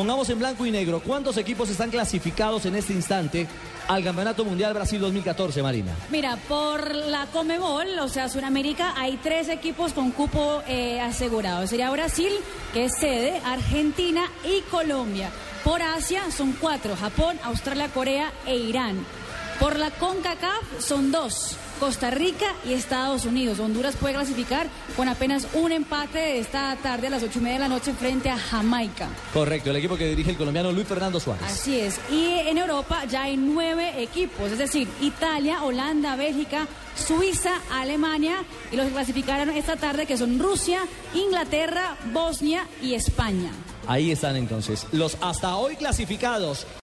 pongamos en blanco y negro, ¿cuántos equipos están clasificados en este instante al Campeonato Mundial Brasil 2014, Marina? Mira, por la Comebol, o sea, Sudamérica, hay tres equipos con cupo eh, asegurado. Sería Brasil, que es sede, Argentina y Colombia. Por Asia son cuatro, Japón, Australia, Corea e Irán. Por la CONCACAF son dos, Costa Rica y Estados Unidos. Honduras puede clasificar con apenas un empate esta tarde a las ocho y media de la noche frente a Jamaica. Correcto, el equipo que dirige el colombiano Luis Fernando Suárez. Así es. Y en Europa ya hay nueve equipos, es decir, Italia, Holanda, Bélgica, Suiza, Alemania y los que clasificaron esta tarde que son Rusia, Inglaterra, Bosnia y España. Ahí están entonces los hasta hoy clasificados.